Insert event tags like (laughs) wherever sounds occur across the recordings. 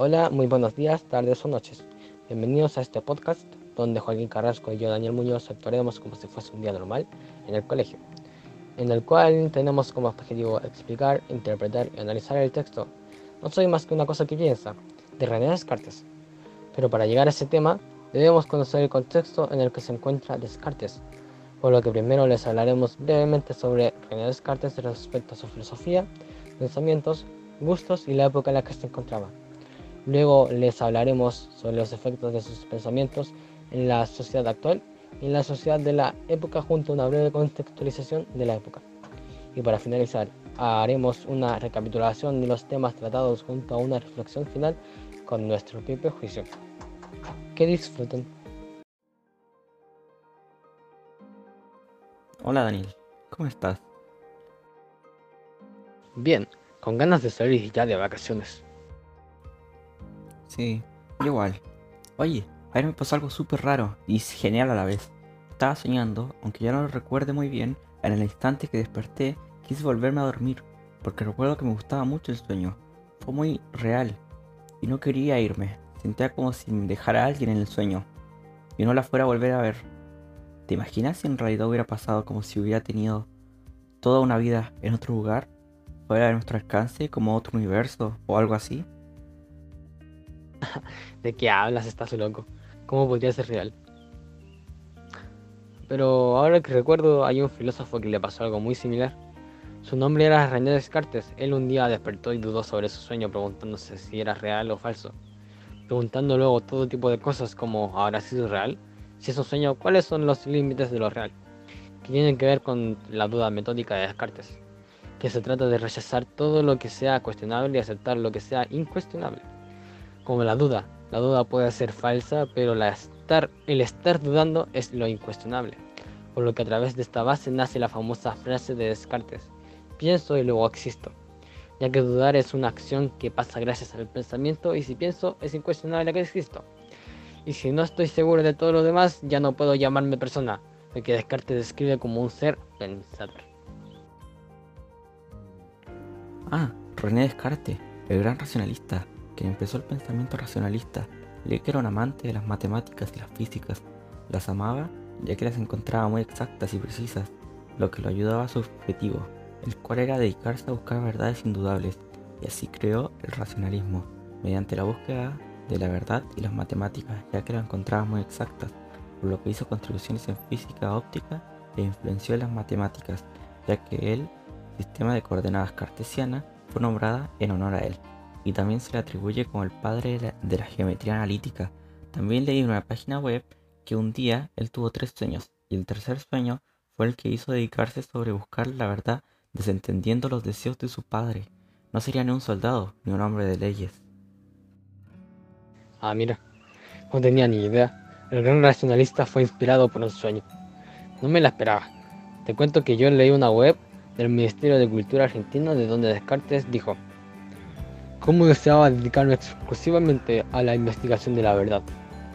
Hola, muy buenos días, tardes o noches. Bienvenidos a este podcast donde Joaquín Carrasco y yo, Daniel Muñoz, actuaremos como si fuese un día normal en el colegio, en el cual tenemos como objetivo explicar, interpretar y analizar el texto. No soy más que una cosa que piensa, de René Descartes. Pero para llegar a ese tema, debemos conocer el contexto en el que se encuentra Descartes, por lo que primero les hablaremos brevemente sobre René Descartes respecto a su filosofía, pensamientos, gustos y la época en la que se encontraba. Luego les hablaremos sobre los efectos de sus pensamientos en la sociedad actual y en la sociedad de la época junto a una breve contextualización de la época. Y para finalizar, haremos una recapitulación de los temas tratados junto a una reflexión final con nuestro propio juicio. Que disfruten. Hola Daniel, ¿cómo estás? Bien, con ganas de salir ya de vacaciones. Sí, igual. Oye, ayer me pasó algo súper raro y genial a la vez. Estaba soñando, aunque ya no lo recuerde muy bien, en el instante que desperté quise volverme a dormir, porque recuerdo que me gustaba mucho el sueño. Fue muy real y no quería irme. Sentía como si me dejara alguien en el sueño y no la fuera a volver a ver. ¿Te imaginas si en realidad hubiera pasado como si hubiera tenido toda una vida en otro lugar, fuera de nuestro alcance, como otro universo o algo así? (laughs) ¿De qué hablas? Estás loco. ¿Cómo podría ser real? Pero ahora que recuerdo, hay un filósofo que le pasó algo muy similar. Su nombre era René Descartes. Él un día despertó y dudó sobre su sueño, preguntándose si era real o falso. Preguntando luego todo tipo de cosas como ¿habrá sido real? Si es un sueño, ¿cuáles son los límites de lo real? Que tienen que ver con la duda metódica de Descartes. Que se trata de rechazar todo lo que sea cuestionable y aceptar lo que sea incuestionable. Como la duda. La duda puede ser falsa, pero el estar dudando es lo incuestionable. Por lo que a través de esta base nace la famosa frase de Descartes pienso y luego existo, ya que dudar es una acción que pasa gracias al pensamiento y si pienso es incuestionable que existo. Y si no estoy seguro de todo lo demás, ya no puedo llamarme persona, lo que Descartes describe como un ser pensador. Ah, René Descartes, el gran racionalista, que empezó el pensamiento racionalista, que era un amante de las matemáticas y las físicas. Las amaba ya que las encontraba muy exactas y precisas, lo que lo ayudaba a su objetivo, el cual era dedicarse a buscar verdades indudables, y así creó el racionalismo, mediante la búsqueda de la verdad y las matemáticas, ya que las encontraba muy exactas, por lo que hizo contribuciones en física óptica e influenció en las matemáticas, ya que el sistema de coordenadas cartesiana fue nombrada en honor a él, y también se le atribuye como el padre de la geometría analítica. También leí en una página web que un día él tuvo tres sueños, y el tercer sueño fue el que hizo dedicarse sobre buscar la verdad desentendiendo los deseos de su padre. No sería ni un soldado ni un hombre de leyes. Ah, mira, no tenía ni idea. El gran racionalista fue inspirado por un sueño. No me la esperaba. Te cuento que yo leí una web del Ministerio de Cultura argentino de donde Descartes dijo, ¿cómo deseaba dedicarme exclusivamente a la investigación de la verdad?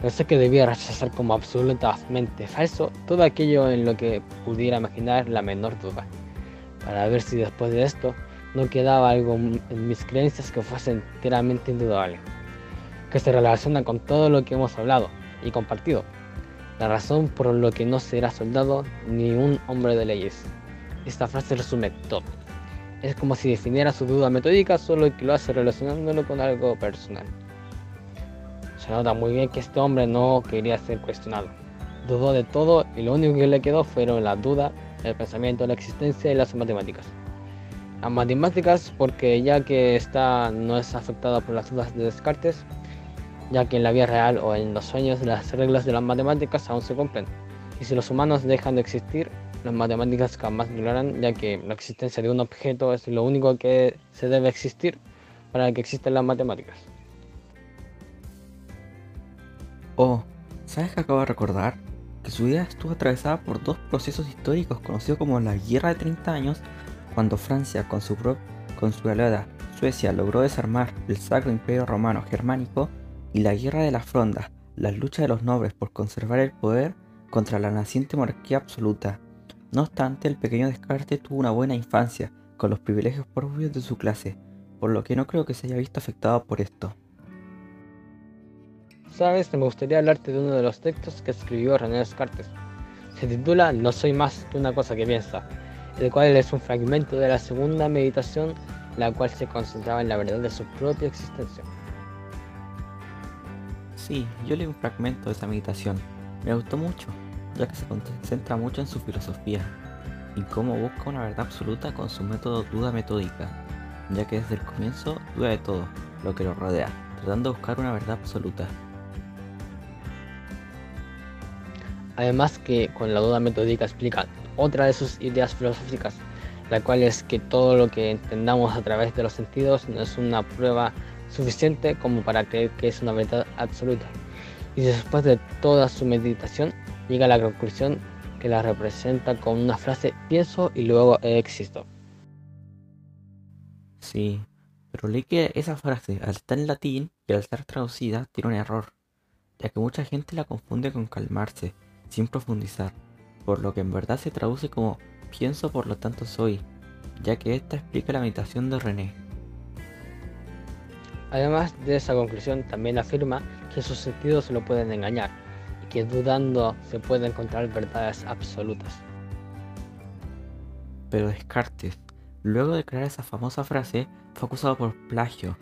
Pensé que debía rechazar como absolutamente falso todo aquello en lo que pudiera imaginar la menor duda para ver si después de esto no quedaba algo en mis creencias que fuese enteramente indudable, que se relaciona con todo lo que hemos hablado y compartido, la razón por lo que no será soldado ni un hombre de leyes. Esta frase resume todo. Es como si definiera su duda metódica, solo que lo hace relacionándolo con algo personal. Se nota muy bien que este hombre no quería ser cuestionado. Dudó de todo y lo único que le quedó fueron la duda el pensamiento, la existencia y las matemáticas. Las matemáticas porque ya que esta no es afectada por las dudas de Descartes, ya que en la vida real o en los sueños las reglas de las matemáticas aún se cumplen. Y si los humanos dejan de existir, las matemáticas jamás durarán, ya que la existencia de un objeto es lo único que se debe existir para que existan las matemáticas. Oh, ¿sabes qué acabo de recordar? que su vida estuvo atravesada por dos procesos históricos conocidos como la Guerra de 30 años, cuando Francia con su, con su aliada Suecia logró desarmar el Sacro Imperio Romano Germánico, y la Guerra de las Frondas, la lucha de los nobles por conservar el poder contra la naciente monarquía absoluta. No obstante, el pequeño Descartes tuvo una buena infancia, con los privilegios propios de su clase, por lo que no creo que se haya visto afectado por esto. sabes, me gustaría hablarte de uno de los textos que escribió René Descartes. Se titula No soy más que una cosa que piensa, el cual es un fragmento de la segunda meditación, la cual se concentraba en la verdad de su propia existencia. Sí, yo leí un fragmento de esa meditación. Me gustó mucho, ya que se concentra mucho en su filosofía y cómo busca una verdad absoluta con su método duda metódica, ya que desde el comienzo duda de todo lo que lo rodea, tratando de buscar una verdad absoluta. Además que con la duda metódica explica otra de sus ideas filosóficas, la cual es que todo lo que entendamos a través de los sentidos no es una prueba suficiente como para creer que es una verdad absoluta. Y después de toda su meditación llega a la conclusión que la representa con una frase pienso y luego existo. Sí, pero leí que esa frase al estar en latín y al estar traducida tiene un error, ya que mucha gente la confunde con calmarse, sin profundizar, por lo que en verdad se traduce como pienso por lo tanto soy, ya que esta explica la meditación de René. Además de esa conclusión, también afirma que sus sentidos se lo pueden engañar que dudando se pueden encontrar verdades absolutas. Pero Descartes, luego de crear esa famosa frase, fue acusado por plagio,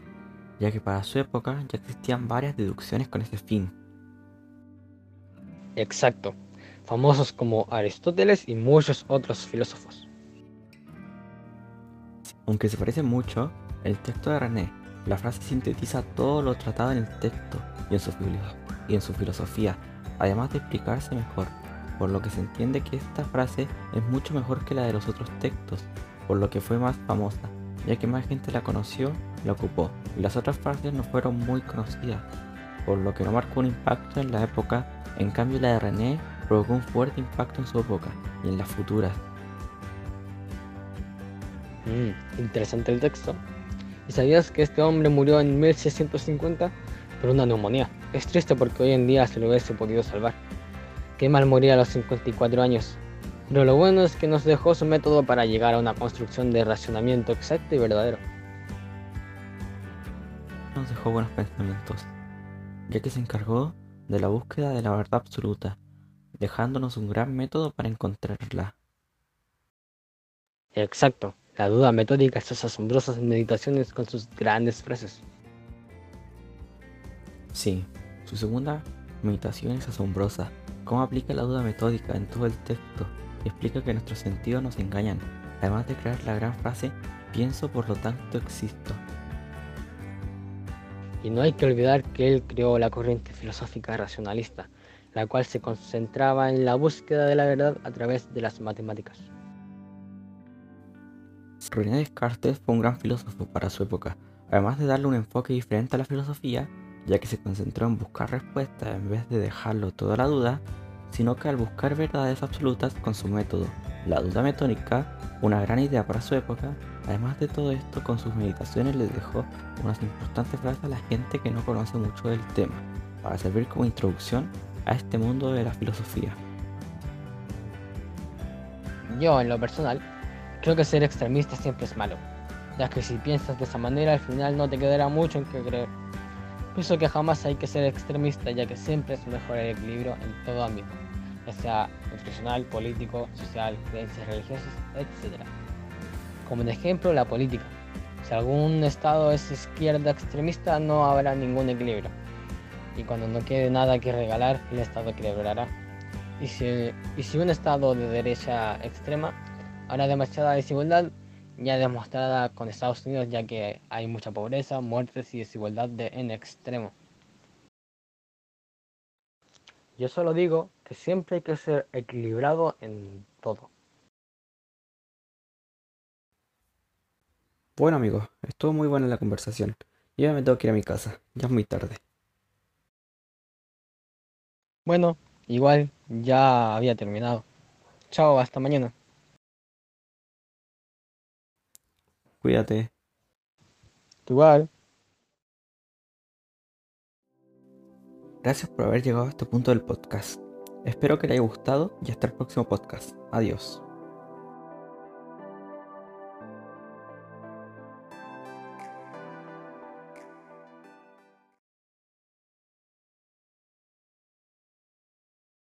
ya que para su época ya existían varias deducciones con ese fin. Exacto, famosos como Aristóteles y muchos otros filósofos. Aunque se parece mucho, el texto de René, la frase sintetiza todo lo tratado en el texto y en su, y en su filosofía, además de explicarse mejor, por lo que se entiende que esta frase es mucho mejor que la de los otros textos, por lo que fue más famosa, ya que más gente la conoció la ocupó, y las otras frases no fueron muy conocidas, por lo que no marcó un impacto en la época, en cambio la de René provocó un fuerte impacto en su época y en las futuras. Mm, interesante el texto. ¿Y sabías que este hombre murió en 1650 por una neumonía? Es triste porque hoy en día se lo hubiese podido salvar. Qué mal morir a los 54 años. Pero lo bueno es que nos dejó su método para llegar a una construcción de racionamiento exacto y verdadero. Nos dejó buenos pensamientos, ya que se encargó de la búsqueda de la verdad absoluta, dejándonos un gran método para encontrarla. Exacto, la duda metódica, estas asombrosas meditaciones con sus grandes frases. Sí, su segunda meditación es asombrosa, cómo aplica la duda metódica en todo el texto y explica que nuestros sentidos nos engañan, además de crear la gran frase pienso por lo tanto existo. Y no hay que olvidar que él creó la corriente filosófica racionalista, la cual se concentraba en la búsqueda de la verdad a través de las matemáticas. René Descartes fue un gran filósofo para su época, además de darle un enfoque diferente a la filosofía, ya que se concentró en buscar respuestas en vez de dejarlo toda la duda, sino que al buscar verdades absolutas con su método, la duda metódica, una gran idea para su época, además de todo esto con sus meditaciones les dejó unas importantes frases a la gente que no conoce mucho del tema, para servir como introducción a este mundo de la filosofía. Yo, en lo personal, creo que ser extremista siempre es malo, ya que si piensas de esa manera al final no te quedará mucho en qué creer. Pienso que jamás hay que ser extremista, ya que siempre es mejor el equilibrio en todo ámbito, ya sea nutricional, político, social, creencias religiosas, etc. Como un ejemplo, la política. Si algún estado es izquierda extremista, no habrá ningún equilibrio. Y cuando no quede nada que regalar, el estado quebrará. Y si, y si un estado de derecha extrema habrá demasiada desigualdad, ya demostrada con Estados Unidos, ya que hay mucha pobreza, muertes y desigualdad de, en extremo. Yo solo digo que siempre hay que ser equilibrado en todo. Bueno amigos, estuvo muy buena la conversación. Yo ya me tengo que ir a mi casa, ya es muy tarde. Bueno, igual ya había terminado. Chao, hasta mañana. Cuídate. Igual. Gracias por haber llegado a este punto del podcast. Espero que le haya gustado y hasta el próximo podcast. Adiós.